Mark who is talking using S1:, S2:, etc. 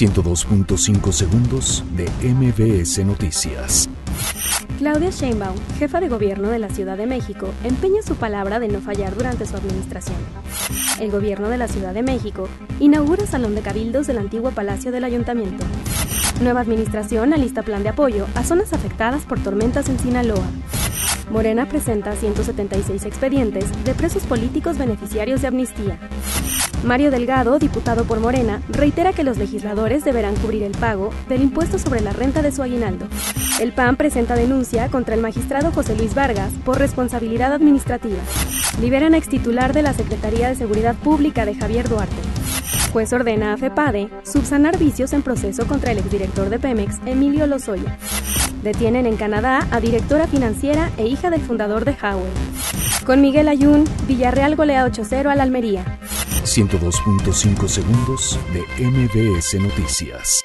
S1: 102.5 segundos de MBS Noticias.
S2: Claudia Sheinbaum, jefa de gobierno de la Ciudad de México, empeña su palabra de no fallar durante su administración. El gobierno de la Ciudad de México inaugura Salón de Cabildos del antiguo Palacio del Ayuntamiento. Nueva administración alista plan de apoyo a zonas afectadas por tormentas en Sinaloa. Morena presenta 176 expedientes de presos políticos beneficiarios de amnistía. Mario Delgado, diputado por Morena, reitera que los legisladores deberán cubrir el pago del impuesto sobre la renta de su aguinaldo. El PAN presenta denuncia contra el magistrado José Luis Vargas por responsabilidad administrativa. Liberan a extitular de la Secretaría de Seguridad Pública de Javier Duarte. Juez ordena a FEPADE subsanar vicios en proceso contra el exdirector de Pemex, Emilio Lozoya. Detienen en Canadá a directora financiera e hija del fundador de Huawei. Con Miguel Ayun, Villarreal golea 8-0 al Almería.
S1: 102.5 segundos de MBS Noticias.